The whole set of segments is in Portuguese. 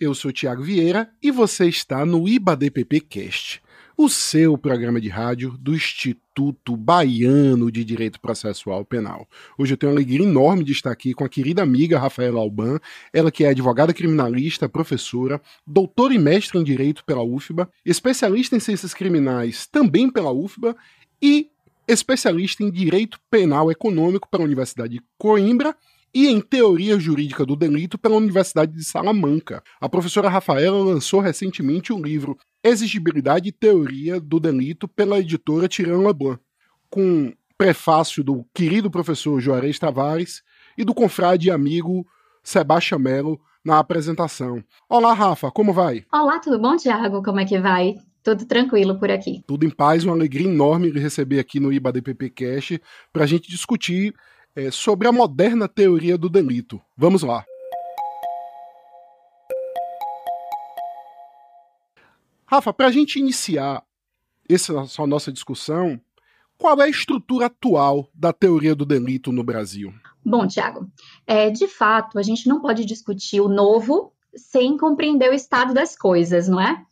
Eu sou Tiago Vieira e você está no IBADPP Cast, o seu programa de rádio do Instituto Baiano de Direito Processual Penal. Hoje eu tenho uma alegria enorme de estar aqui com a querida amiga Rafaela Alban, ela que é advogada criminalista, professora, doutora e mestre em Direito pela UFBA, especialista em Ciências Criminais também pela UFBA e especialista em Direito Penal Econômico pela Universidade de Coimbra e em Teoria Jurídica do Delito pela Universidade de Salamanca. A professora Rafaela lançou recentemente o livro Exigibilidade e Teoria do Delito pela editora Tirano Leblanc, com prefácio do querido professor Juarez Tavares e do confrade e amigo Sebastião Melo na apresentação. Olá, Rafa, como vai? Olá, tudo bom, Tiago? Como é que vai? Tudo tranquilo por aqui. Tudo em paz, uma alegria enorme receber aqui no IBADPP Cash para a gente discutir é, sobre a moderna teoria do delito. Vamos lá. Rafa, para a gente iniciar essa nossa discussão, qual é a estrutura atual da teoria do delito no Brasil? Bom, Tiago, é, de fato, a gente não pode discutir o novo sem compreender o estado das coisas, não é?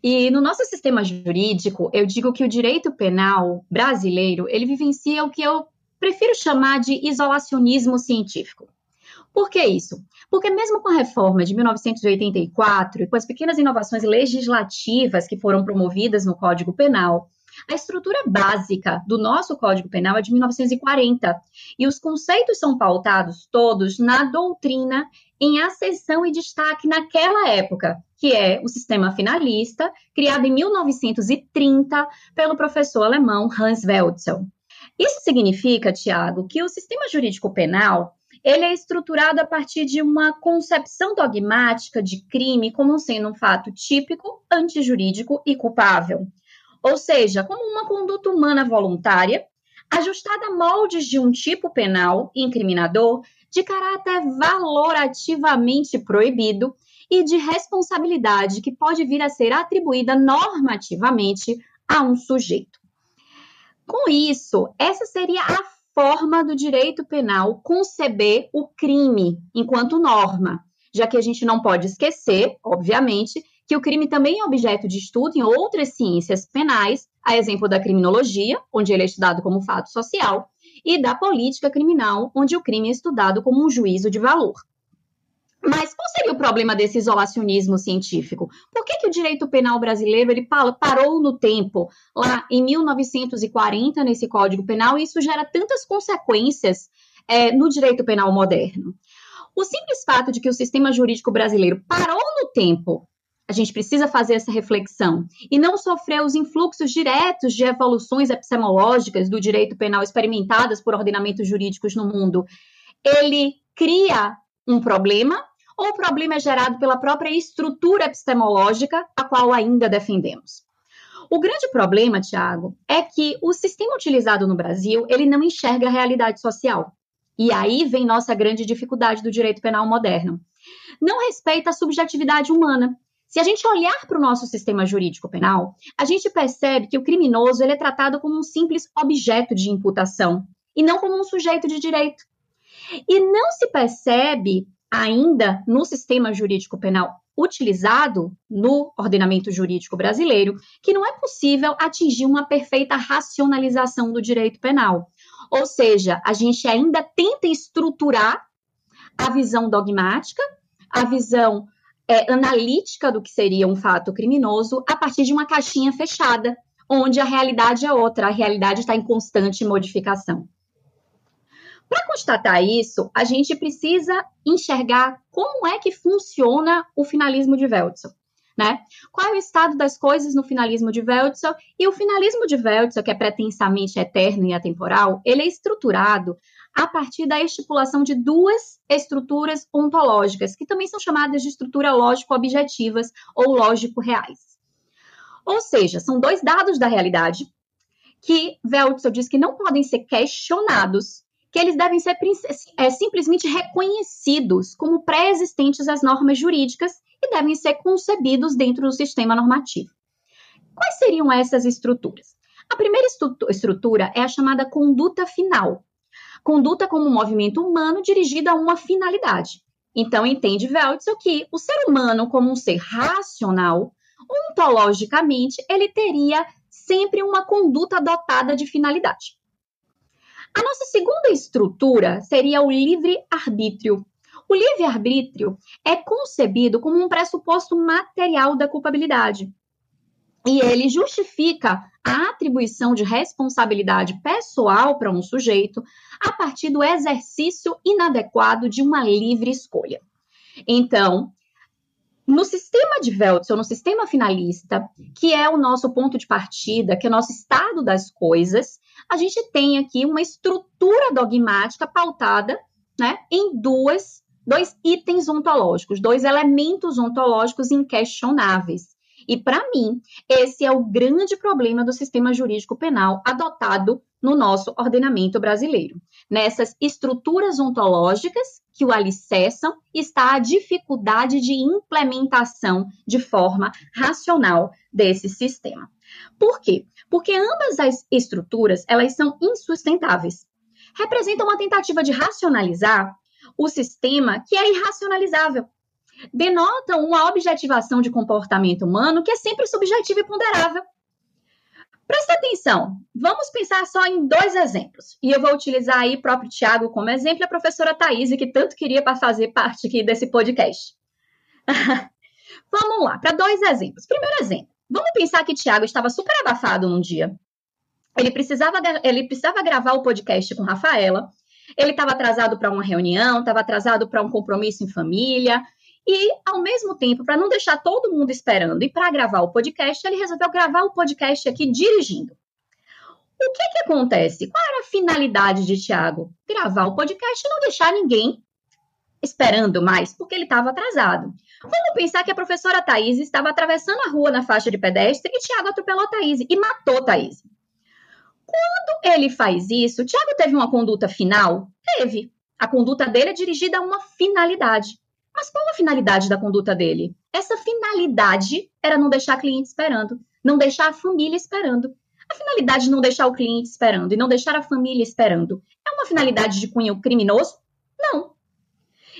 E no nosso sistema jurídico, eu digo que o direito penal brasileiro, ele vivencia o que eu prefiro chamar de isolacionismo científico. Por que isso? Porque mesmo com a reforma de 1984 e com as pequenas inovações legislativas que foram promovidas no Código Penal, a estrutura básica do nosso Código Penal é de 1940 e os conceitos são pautados todos na doutrina em acessão e destaque naquela época, que é o sistema finalista, criado em 1930 pelo professor alemão Hans Welzel. Isso significa, Tiago, que o sistema jurídico penal ele é estruturado a partir de uma concepção dogmática de crime como sendo um fato típico, antijurídico e culpável. Ou seja, como uma conduta humana voluntária, ajustada a moldes de um tipo penal incriminador de caráter valorativamente proibido e de responsabilidade que pode vir a ser atribuída normativamente a um sujeito. Com isso, essa seria a forma do direito penal conceber o crime enquanto norma, já que a gente não pode esquecer, obviamente, que o crime também é objeto de estudo em outras ciências penais, a exemplo da criminologia, onde ele é estudado como fato social, e da política criminal, onde o crime é estudado como um juízo de valor. Mas qual seria o problema desse isolacionismo científico? Por que, que o direito penal brasileiro ele parou no tempo, lá em 1940, nesse Código Penal, e isso gera tantas consequências é, no direito penal moderno? O simples fato de que o sistema jurídico brasileiro parou no tempo a gente precisa fazer essa reflexão e não sofrer os influxos diretos de evoluções epistemológicas do direito penal experimentadas por ordenamentos jurídicos no mundo. Ele cria um problema ou o problema é gerado pela própria estrutura epistemológica a qual ainda defendemos? O grande problema, Tiago, é que o sistema utilizado no Brasil, ele não enxerga a realidade social. E aí vem nossa grande dificuldade do direito penal moderno. Não respeita a subjetividade humana. Se a gente olhar para o nosso sistema jurídico penal, a gente percebe que o criminoso ele é tratado como um simples objeto de imputação e não como um sujeito de direito. E não se percebe ainda no sistema jurídico penal utilizado no ordenamento jurídico brasileiro que não é possível atingir uma perfeita racionalização do direito penal. Ou seja, a gente ainda tenta estruturar a visão dogmática, a visão é, analítica do que seria um fato criminoso a partir de uma caixinha fechada, onde a realidade é outra, a realidade está em constante modificação. Para constatar isso, a gente precisa enxergar como é que funciona o finalismo de Weltzel. Né? Qual é o estado das coisas no finalismo de Weltzel? E o finalismo de Weltzel, que é pretensamente eterno e atemporal, ele é estruturado a partir da estipulação de duas estruturas ontológicas, que também são chamadas de estrutura lógico-objetivas ou lógico-reais. Ou seja, são dois dados da realidade que Weltzel diz que não podem ser questionados que eles devem ser é, simplesmente reconhecidos como pré-existentes às normas jurídicas e devem ser concebidos dentro do sistema normativo. Quais seriam essas estruturas? A primeira estrutura é a chamada conduta final. Conduta como um movimento humano dirigido a uma finalidade. Então, entende Weltzel que o ser humano, como um ser racional, ontologicamente, ele teria sempre uma conduta dotada de finalidade. A nossa segunda estrutura seria o livre-arbítrio. O livre-arbítrio é concebido como um pressuposto material da culpabilidade. E ele justifica a atribuição de responsabilidade pessoal para um sujeito a partir do exercício inadequado de uma livre escolha. Então, no sistema de Weltzel, no sistema finalista, que é o nosso ponto de partida, que é o nosso estado das coisas, a gente tem aqui uma estrutura dogmática pautada né, em duas, dois itens ontológicos, dois elementos ontológicos inquestionáveis. E, para mim, esse é o grande problema do sistema jurídico penal adotado no nosso ordenamento brasileiro. Nessas estruturas ontológicas que o alicerçam está a dificuldade de implementação de forma racional desse sistema. Por quê? Porque ambas as estruturas, elas são insustentáveis. Representam uma tentativa de racionalizar o sistema que é irracionalizável denotam uma objetivação de comportamento humano que é sempre subjetiva e ponderável. Presta atenção, vamos pensar só em dois exemplos. E eu vou utilizar aí o próprio Tiago como exemplo e a professora Thaís, que tanto queria para fazer parte aqui desse podcast. vamos lá, para dois exemplos. Primeiro exemplo, vamos pensar que Tiago estava super abafado num dia. Ele precisava, ele precisava gravar o podcast com Rafaela. Ele estava atrasado para uma reunião, estava atrasado para um compromisso em família, e, ao mesmo tempo, para não deixar todo mundo esperando e para gravar o podcast, ele resolveu gravar o podcast aqui dirigindo. O que, que acontece? Qual era a finalidade de Tiago? Gravar o podcast e não deixar ninguém esperando mais, porque ele estava atrasado. Vamos pensar que a professora Thaís estava atravessando a rua na faixa de pedestre e Tiago atropelou Thaís e matou Thaís. Quando ele faz isso, Tiago teve uma conduta final? Teve. A conduta dele é dirigida a uma finalidade. Mas qual a finalidade da conduta dele? Essa finalidade era não deixar a cliente esperando, não deixar a família esperando. A finalidade de não deixar o cliente esperando e não deixar a família esperando é uma finalidade de cunho criminoso? Não.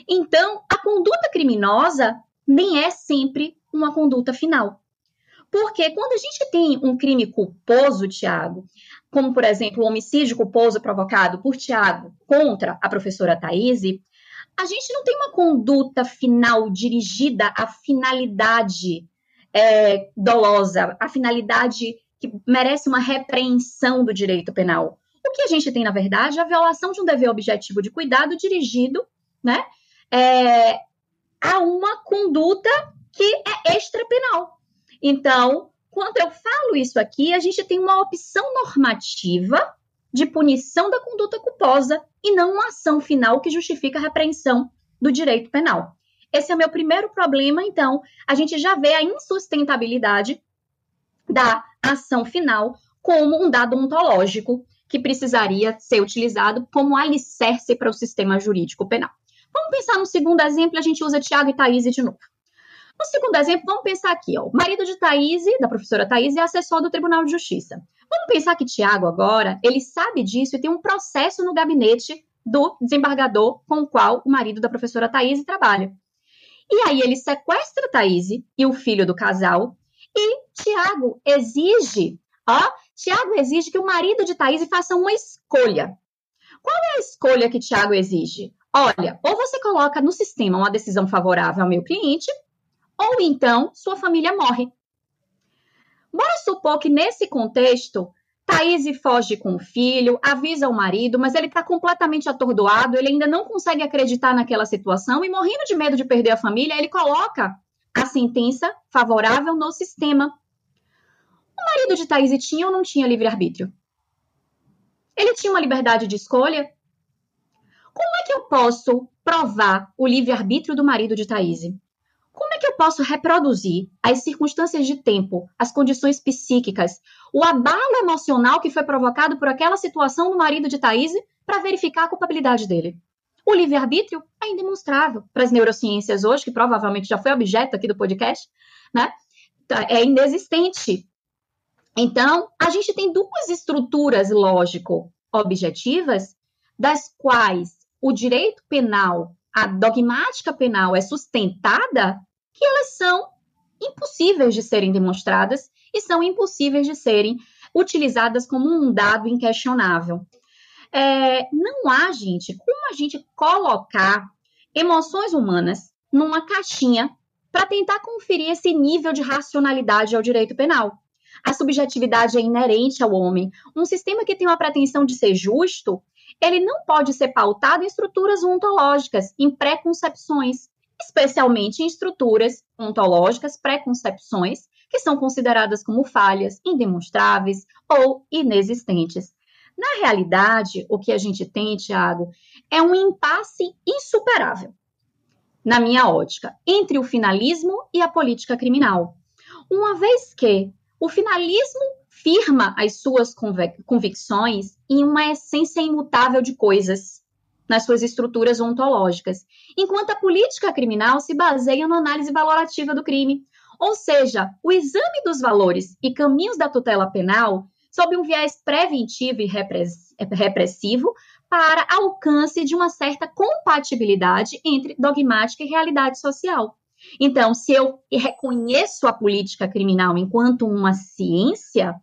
Então, a conduta criminosa nem é sempre uma conduta final. Porque quando a gente tem um crime culposo, Tiago, como por exemplo o homicídio culposo provocado por Tiago contra a professora Thaís, a gente não tem uma conduta final dirigida à finalidade é, dolosa, à finalidade que merece uma repreensão do direito penal. O que a gente tem, na verdade, é a violação de um dever objetivo de cuidado dirigido né, é, a uma conduta que é extrapenal. Então, quando eu falo isso aqui, a gente tem uma opção normativa de punição da conduta culposa e não uma ação final que justifica a repreensão do direito penal. Esse é o meu primeiro problema, então, a gente já vê a insustentabilidade da ação final como um dado ontológico que precisaria ser utilizado como alicerce para o sistema jurídico penal. Vamos pensar no segundo exemplo, a gente usa Tiago e Thaís de novo. No segundo exemplo, vamos pensar aqui, ó, o marido de Thaís, da professora Thaís, é assessor do Tribunal de Justiça. Vamos pensar que Tiago agora, ele sabe disso e tem um processo no gabinete do desembargador com o qual o marido da professora Thaís trabalha. E aí ele sequestra Thaís e o filho do casal e Tiago exige, ó, Tiago exige que o marido de Thaís faça uma escolha. Qual é a escolha que Tiago exige? Olha, ou você coloca no sistema uma decisão favorável ao meu cliente, ou então sua família morre. Bora supor que nesse contexto, Thaís foge com o filho, avisa o marido, mas ele está completamente atordoado, ele ainda não consegue acreditar naquela situação e, morrendo de medo de perder a família, ele coloca a sentença favorável no sistema. O marido de Thaís tinha ou não tinha livre-arbítrio? Ele tinha uma liberdade de escolha? Que eu posso provar o livre-arbítrio do marido de Thaís? Como é que eu posso reproduzir as circunstâncias de tempo, as condições psíquicas, o abalo emocional que foi provocado por aquela situação no marido de Thaís para verificar a culpabilidade dele? O livre-arbítrio é indemonstrável para as neurociências hoje, que provavelmente já foi objeto aqui do podcast, né? Tá, é inexistente. Então, a gente tem duas estruturas lógico-objetivas, das quais o direito penal a dogmática penal é sustentada que elas são impossíveis de serem demonstradas e são impossíveis de serem utilizadas como um dado inquestionável. É, não há, gente, como a gente colocar emoções humanas numa caixinha para tentar conferir esse nível de racionalidade ao direito penal. A subjetividade é inerente ao homem. Um sistema que tem uma pretensão de ser justo, ele não pode ser pautado em estruturas ontológicas, em preconcepções, especialmente em estruturas ontológicas, preconcepções, que são consideradas como falhas, indemonstráveis ou inexistentes. Na realidade, o que a gente tem, Tiago, é um impasse insuperável, na minha ótica, entre o finalismo e a política criminal. Uma vez que o finalismo firma as suas convicções em uma essência imutável de coisas, nas suas estruturas ontológicas, enquanto a política criminal se baseia na análise valorativa do crime, ou seja, o exame dos valores e caminhos da tutela penal sob um viés preventivo e repressivo para alcance de uma certa compatibilidade entre dogmática e realidade social. Então, se eu reconheço a política criminal enquanto uma ciência,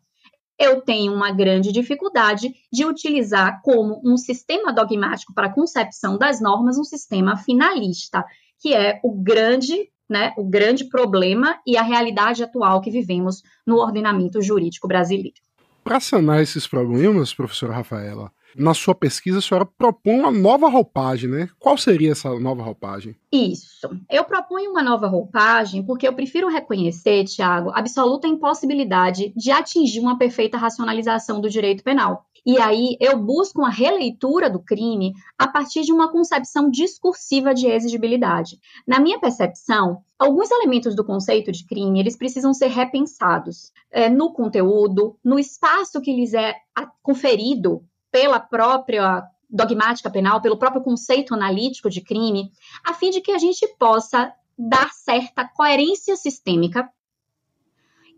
eu tenho uma grande dificuldade de utilizar como um sistema dogmático para a concepção das normas um sistema finalista, que é o grande, né, o grande problema e a realidade atual que vivemos no ordenamento jurídico brasileiro. Para sanar esses problemas, professora Rafaela, na sua pesquisa, a senhora propõe uma nova roupagem, né? Qual seria essa nova roupagem? Isso. Eu proponho uma nova roupagem porque eu prefiro reconhecer, Tiago, absoluta impossibilidade de atingir uma perfeita racionalização do direito penal. E aí eu busco uma releitura do crime a partir de uma concepção discursiva de exigibilidade. Na minha percepção, alguns elementos do conceito de crime eles precisam ser repensados é, no conteúdo, no espaço que lhes é conferido pela própria dogmática penal, pelo próprio conceito analítico de crime, a fim de que a gente possa dar certa coerência sistêmica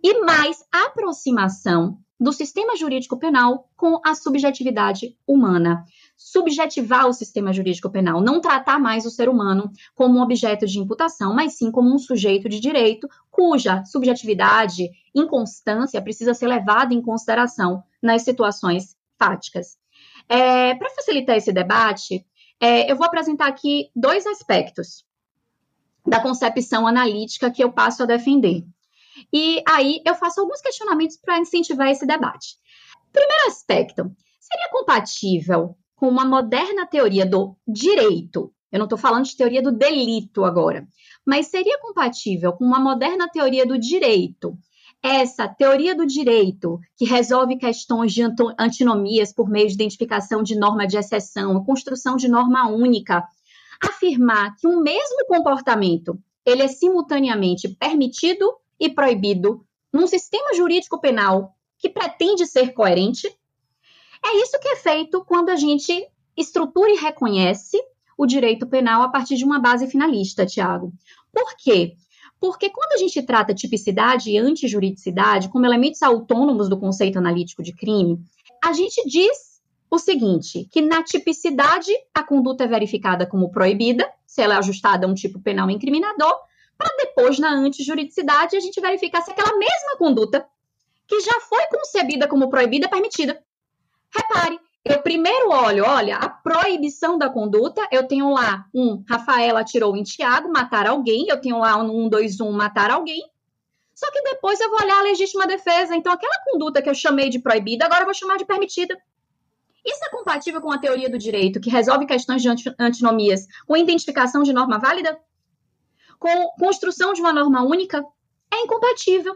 e mais aproximação do sistema jurídico penal com a subjetividade humana. Subjetivar o sistema jurídico penal, não tratar mais o ser humano como um objeto de imputação, mas sim como um sujeito de direito cuja subjetividade, inconstância precisa ser levada em consideração nas situações fáticas. É, Para facilitar esse debate, é, eu vou apresentar aqui dois aspectos da concepção analítica que eu passo a defender. E aí eu faço alguns questionamentos para incentivar esse debate. Primeiro aspecto, seria compatível com uma moderna teoria do direito? Eu não estou falando de teoria do delito agora, mas seria compatível com uma moderna teoria do direito essa teoria do direito, que resolve questões de antinomias por meio de identificação de norma de exceção, construção de norma única, afirmar que um mesmo comportamento ele é simultaneamente permitido e proibido num sistema jurídico penal que pretende ser coerente, é isso que é feito quando a gente estrutura e reconhece o direito penal a partir de uma base finalista, Tiago. Por quê? Porque quando a gente trata tipicidade e antijuridicidade como elementos autônomos do conceito analítico de crime, a gente diz o seguinte, que na tipicidade a conduta é verificada como proibida, se ela é ajustada a um tipo penal incriminador, para depois na antijuridicidade a gente verificar se aquela mesma conduta que já foi concebida como proibida é permitida. Repare, eu primeiro olho, olha, a proibição da conduta, eu tenho lá um, Rafaela atirou em Tiago, matar alguém, eu tenho lá um, dois, um, matar alguém. Só que depois eu vou olhar a legítima defesa. Então, aquela conduta que eu chamei de proibida, agora eu vou chamar de permitida. Isso é compatível com a teoria do direito, que resolve questões de antinomias com identificação de norma válida? Com construção de uma norma única? É incompatível.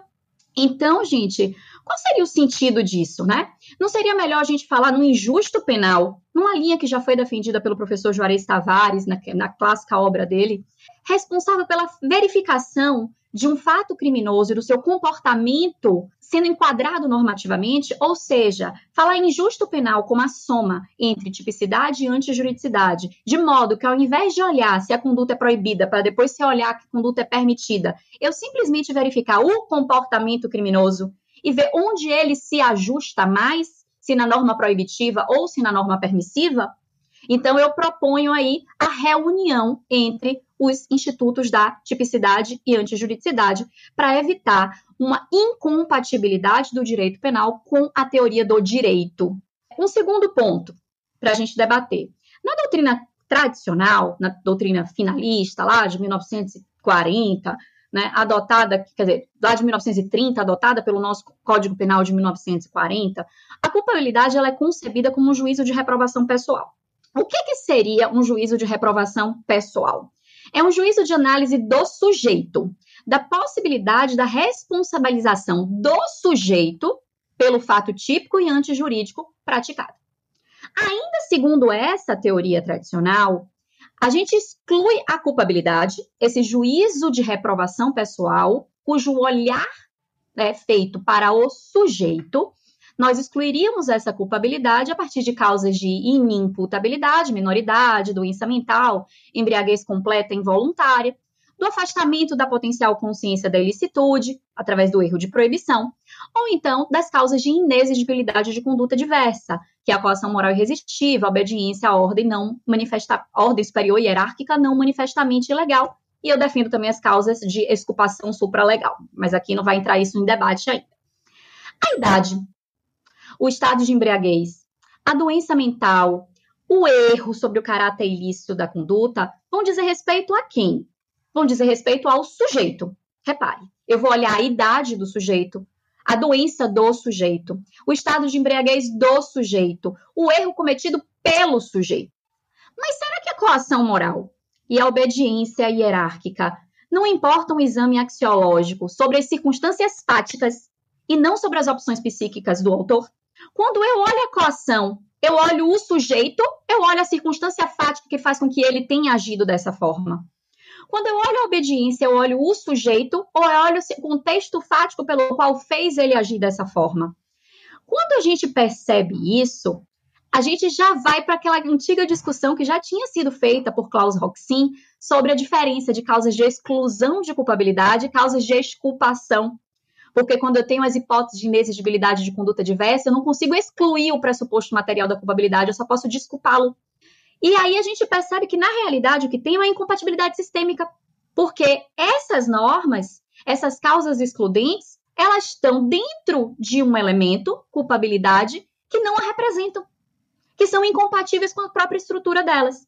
Então, gente, qual seria o sentido disso, né? Não seria melhor a gente falar no injusto penal, numa linha que já foi defendida pelo professor Juarez Tavares, na, na clássica obra dele, responsável pela verificação de um fato criminoso e do seu comportamento sendo enquadrado normativamente, ou seja, falar em injusto penal como a soma entre tipicidade e antijuridicidade, de modo que ao invés de olhar se a conduta é proibida para depois se olhar que a conduta é permitida, eu simplesmente verificar o comportamento criminoso e ver onde ele se ajusta mais, se na norma proibitiva ou se na norma permissiva, Então, eu proponho aí a reunião entre os institutos da tipicidade e antijuridicidade para evitar uma incompatibilidade do direito penal com a teoria do direito. Um segundo ponto para a gente debater. Na doutrina tradicional, na doutrina finalista, lá de 1940, né, adotada, quer dizer, lá de 1930, adotada pelo nosso Código Penal de 1940, a culpabilidade ela é concebida como um juízo de reprovação pessoal. O que, que seria um juízo de reprovação pessoal? É um juízo de análise do sujeito, da possibilidade da responsabilização do sujeito pelo fato típico e antijurídico praticado. Ainda segundo essa teoria tradicional, a gente exclui a culpabilidade, esse juízo de reprovação pessoal, cujo olhar é feito para o sujeito, nós excluiríamos essa culpabilidade a partir de causas de inimputabilidade, minoridade, doença mental, embriaguez completa involuntária, do afastamento da potencial consciência da ilicitude, através do erro de proibição, ou então das causas de inexigibilidade de conduta diversa, que é a coação moral irresistível, a obediência à ordem não manifesta, ordem superior hierárquica não manifestamente ilegal, e eu defendo também as causas de exculpação supralegal, mas aqui não vai entrar isso em debate ainda. A idade o estado de embriaguez, a doença mental, o erro sobre o caráter ilícito da conduta vão dizer respeito a quem? Vão dizer respeito ao sujeito. Repare, eu vou olhar a idade do sujeito, a doença do sujeito, o estado de embriaguez do sujeito, o erro cometido pelo sujeito. Mas será que a coação moral e a obediência hierárquica não importam um exame axiológico sobre as circunstâncias fáticas e não sobre as opções psíquicas do autor? Quando eu olho a coação, eu olho o sujeito, eu olho a circunstância fática que faz com que ele tenha agido dessa forma. Quando eu olho a obediência, eu olho o sujeito ou eu olho o contexto fático pelo qual fez ele agir dessa forma. Quando a gente percebe isso, a gente já vai para aquela antiga discussão que já tinha sido feita por Klaus Roxin sobre a diferença de causas de exclusão de culpabilidade e causas de exculpação porque quando eu tenho as hipóteses de inexigibilidade de conduta diversa, eu não consigo excluir o pressuposto material da culpabilidade, eu só posso desculpá-lo. E aí a gente percebe que, na realidade, o que tem é uma incompatibilidade sistêmica, porque essas normas, essas causas excludentes, elas estão dentro de um elemento, culpabilidade, que não a representam, que são incompatíveis com a própria estrutura delas.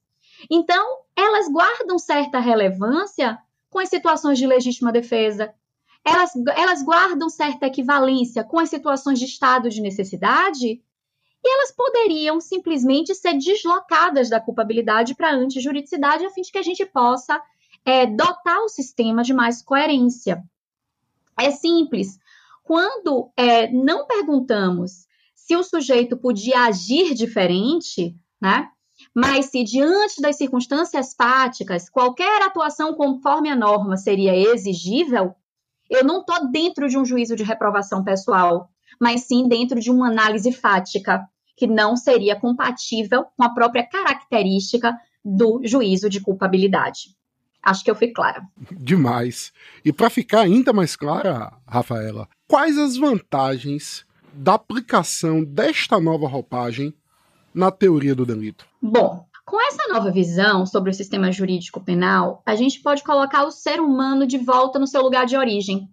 Então, elas guardam certa relevância com as situações de legítima defesa, elas, elas guardam certa equivalência com as situações de estado de necessidade e elas poderiam simplesmente ser deslocadas da culpabilidade para a antijuridicidade a fim de que a gente possa é, dotar o sistema de mais coerência. É simples. Quando é, não perguntamos se o sujeito podia agir diferente, né? Mas se diante das circunstâncias fáticas, qualquer atuação conforme a norma seria exigível, eu não estou dentro de um juízo de reprovação pessoal, mas sim dentro de uma análise fática, que não seria compatível com a própria característica do juízo de culpabilidade. Acho que eu fui clara. Demais. E para ficar ainda mais clara, Rafaela, quais as vantagens da aplicação desta nova roupagem na teoria do delito? Bom, com essa nova visão sobre o sistema jurídico penal, a gente pode colocar o ser humano de volta no seu lugar de origem,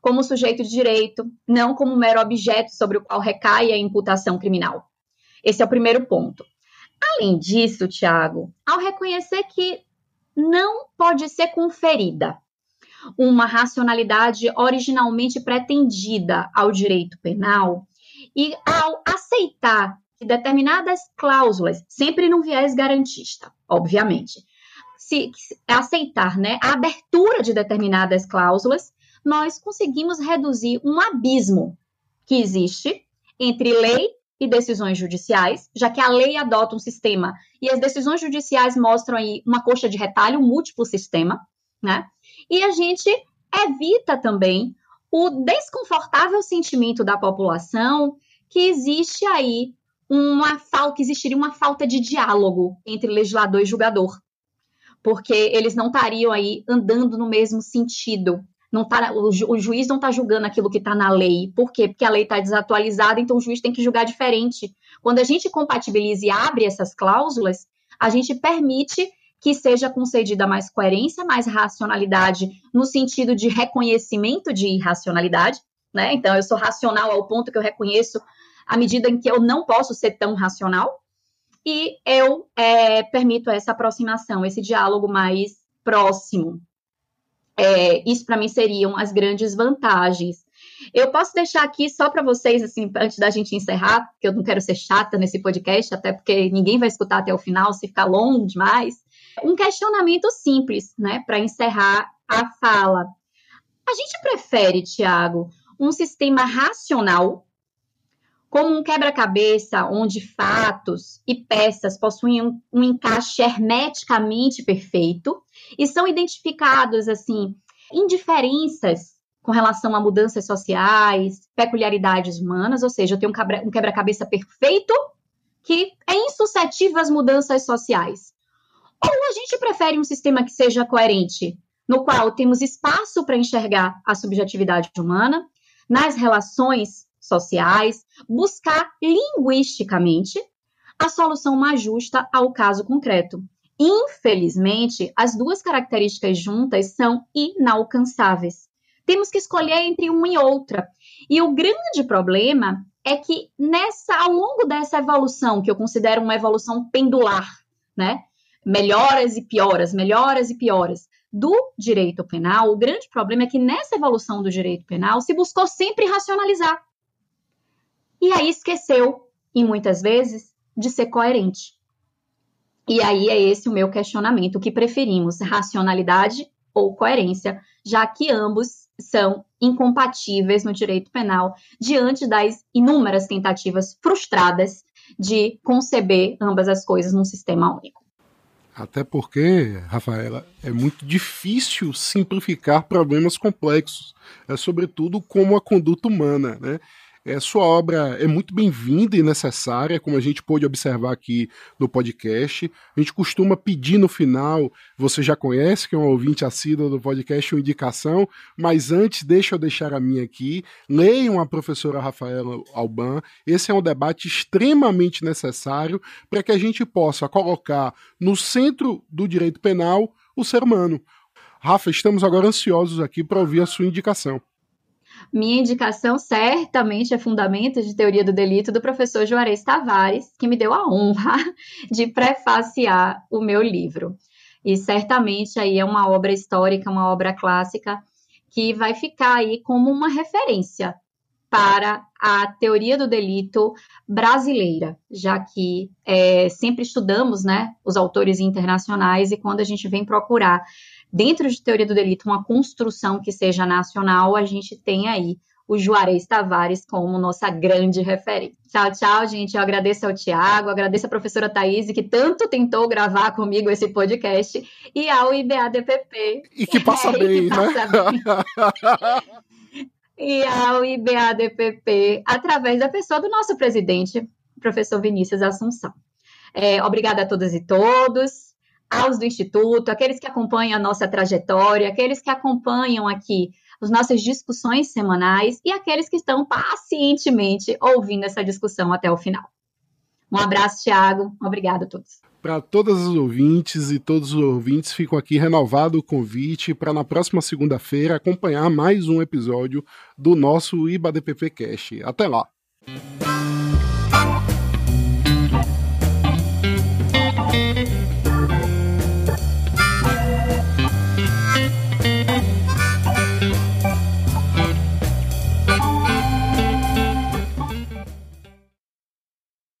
como sujeito de direito, não como mero objeto sobre o qual recai a imputação criminal. Esse é o primeiro ponto. Além disso, Tiago, ao reconhecer que não pode ser conferida uma racionalidade originalmente pretendida ao direito penal e ao aceitar determinadas cláusulas, sempre num viés garantista, obviamente. Se aceitar né, a abertura de determinadas cláusulas, nós conseguimos reduzir um abismo que existe entre lei e decisões judiciais, já que a lei adota um sistema e as decisões judiciais mostram aí uma coxa de retalho, um múltiplo sistema, né? E a gente evita também o desconfortável sentimento da população que existe aí uma falta, existiria uma falta de diálogo entre legislador e julgador, porque eles não estariam aí andando no mesmo sentido. Não tá, o, ju, o juiz não está julgando aquilo que está na lei. Por quê? Porque a lei está desatualizada, então o juiz tem que julgar diferente. Quando a gente compatibiliza e abre essas cláusulas, a gente permite que seja concedida mais coerência, mais racionalidade, no sentido de reconhecimento de irracionalidade, né? Então, eu sou racional ao ponto que eu reconheço à medida em que eu não posso ser tão racional, e eu é, permito essa aproximação, esse diálogo mais próximo. É, isso, para mim, seriam as grandes vantagens. Eu posso deixar aqui só para vocês, assim, antes da gente encerrar, porque eu não quero ser chata nesse podcast, até porque ninguém vai escutar até o final, se ficar longo demais. Um questionamento simples, né, para encerrar a fala. A gente prefere, Tiago, um sistema racional, como um quebra-cabeça onde fatos e peças possuem um, um encaixe hermeticamente perfeito e são identificados assim indiferenças com relação a mudanças sociais, peculiaridades humanas, ou seja, eu tenho um quebra-cabeça perfeito que é insuscetível às mudanças sociais. Ou a gente prefere um sistema que seja coerente, no qual temos espaço para enxergar a subjetividade humana nas relações sociais, buscar linguisticamente a solução mais justa ao caso concreto. Infelizmente, as duas características juntas são inalcançáveis. Temos que escolher entre uma e outra. E o grande problema é que nessa ao longo dessa evolução, que eu considero uma evolução pendular, né? Melhoras e pioras, melhoras e pioras do direito penal, o grande problema é que nessa evolução do direito penal se buscou sempre racionalizar. E aí esqueceu, e muitas vezes, de ser coerente. E aí é esse o meu questionamento: o que preferimos, racionalidade ou coerência, já que ambos são incompatíveis no direito penal diante das inúmeras tentativas frustradas de conceber ambas as coisas num sistema único. Até porque, Rafaela, é muito difícil simplificar problemas complexos, é sobretudo como a conduta humana, né? É, sua obra é muito bem-vinda e necessária, como a gente pôde observar aqui no podcast. A gente costuma pedir no final, você já conhece, que é um ouvinte assíduo do podcast, uma indicação, mas antes, deixa eu deixar a minha aqui. Leiam a professora Rafaela Alban. Esse é um debate extremamente necessário para que a gente possa colocar no centro do direito penal o ser humano. Rafa, estamos agora ansiosos aqui para ouvir a sua indicação. Minha indicação certamente é Fundamentos de Teoria do Delito do professor Juarez Tavares, que me deu a honra de prefaciar o meu livro. E certamente aí é uma obra histórica, uma obra clássica que vai ficar aí como uma referência para a teoria do delito brasileira, já que é, sempre estudamos né, os autores internacionais e quando a gente vem procurar dentro de teoria do delito, uma construção que seja nacional, a gente tem aí o Juarez Tavares como nossa grande referência. Tchau, tchau, gente. Eu agradeço ao Tiago, agradeço à professora Thaís, que tanto tentou gravar comigo esse podcast, e ao IBADPP. E que passa é, bem, que passa né? Bem. e ao IBADPP, através da pessoa do nosso presidente, professor Vinícius Assunção. É, obrigada a todas e todos aos do Instituto, aqueles que acompanham a nossa trajetória, aqueles que acompanham aqui as nossas discussões semanais e aqueles que estão pacientemente ouvindo essa discussão até o final. Um abraço, Tiago. Obrigado a todos. Para todos os ouvintes e todos os ouvintes, fico aqui renovado o convite para na próxima segunda-feira acompanhar mais um episódio do nosso IBADPP Cash. Até lá!